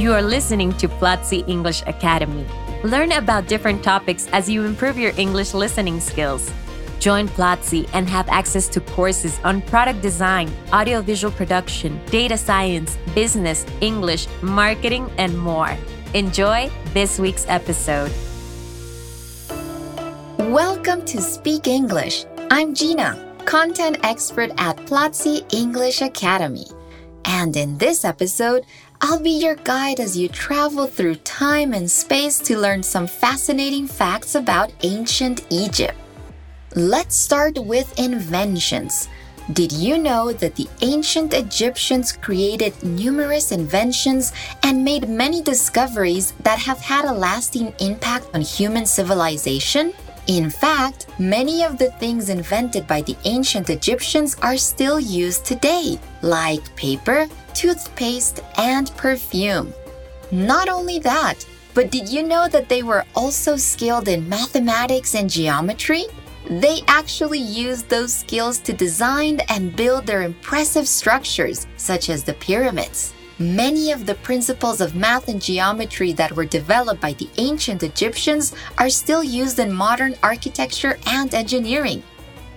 You are listening to Platzi English Academy. Learn about different topics as you improve your English listening skills. Join Platzi and have access to courses on product design, audiovisual production, data science, business, English, marketing, and more. Enjoy this week's episode. Welcome to Speak English. I'm Gina, content expert at Platzi English Academy. And in this episode, I'll be your guide as you travel through time and space to learn some fascinating facts about ancient Egypt. Let's start with inventions. Did you know that the ancient Egyptians created numerous inventions and made many discoveries that have had a lasting impact on human civilization? In fact, many of the things invented by the ancient Egyptians are still used today, like paper, toothpaste, and perfume. Not only that, but did you know that they were also skilled in mathematics and geometry? They actually used those skills to design and build their impressive structures, such as the pyramids. Many of the principles of math and geometry that were developed by the ancient Egyptians are still used in modern architecture and engineering.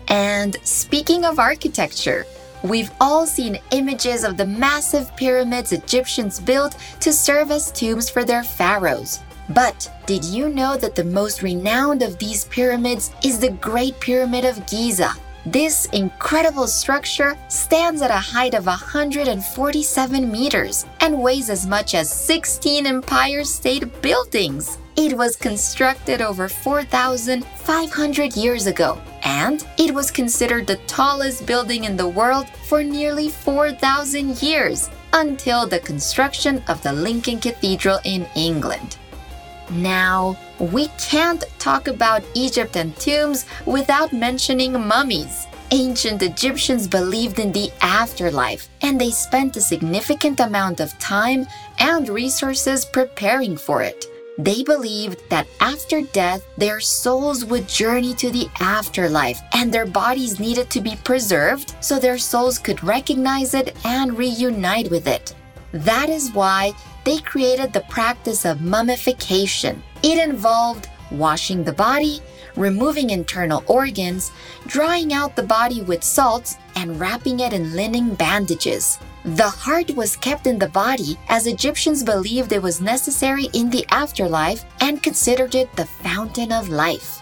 And speaking of architecture, we've all seen images of the massive pyramids Egyptians built to serve as tombs for their pharaohs. But did you know that the most renowned of these pyramids is the Great Pyramid of Giza? This incredible structure stands at a height of 147 meters and weighs as much as 16 Empire State Buildings. It was constructed over 4,500 years ago, and it was considered the tallest building in the world for nearly 4,000 years until the construction of the Lincoln Cathedral in England. Now, we can't talk about Egypt and tombs without mentioning mummies. Ancient Egyptians believed in the afterlife, and they spent a significant amount of time and resources preparing for it. They believed that after death, their souls would journey to the afterlife and their bodies needed to be preserved so their souls could recognize it and reunite with it. That is why they created the practice of mummification. It involved washing the body, removing internal organs, drying out the body with salts, and wrapping it in linen bandages. The heart was kept in the body as Egyptians believed it was necessary in the afterlife and considered it the fountain of life.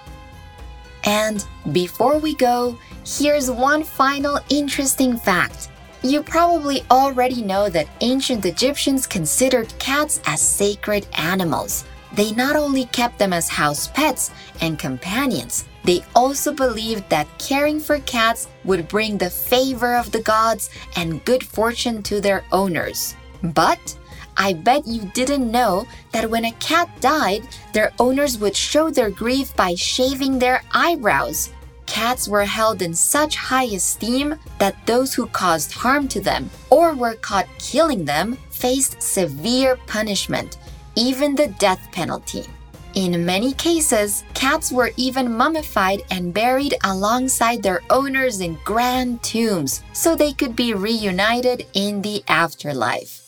And before we go, here's one final interesting fact. You probably already know that ancient Egyptians considered cats as sacred animals. They not only kept them as house pets and companions, they also believed that caring for cats would bring the favor of the gods and good fortune to their owners. But I bet you didn't know that when a cat died, their owners would show their grief by shaving their eyebrows cats were held in such high esteem that those who caused harm to them or were caught killing them faced severe punishment, even the death penalty. In many cases, cats were even mummified and buried alongside their owners in grand tombs so they could be reunited in the afterlife.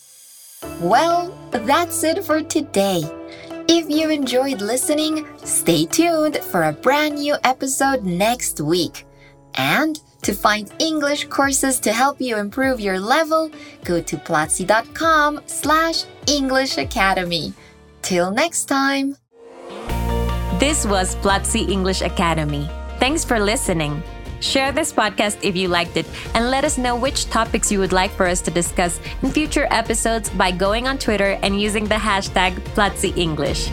Well, that's it for today. If you enjoyed listening, stay tuned for a brand new episode next week. And to find English courses to help you improve your level, go to platzi.com slash English Academy. Till next time. This was Platzi English Academy. Thanks for listening. Share this podcast if you liked it and let us know which topics you would like for us to discuss in future episodes by going on Twitter and using the hashtag Platzi English.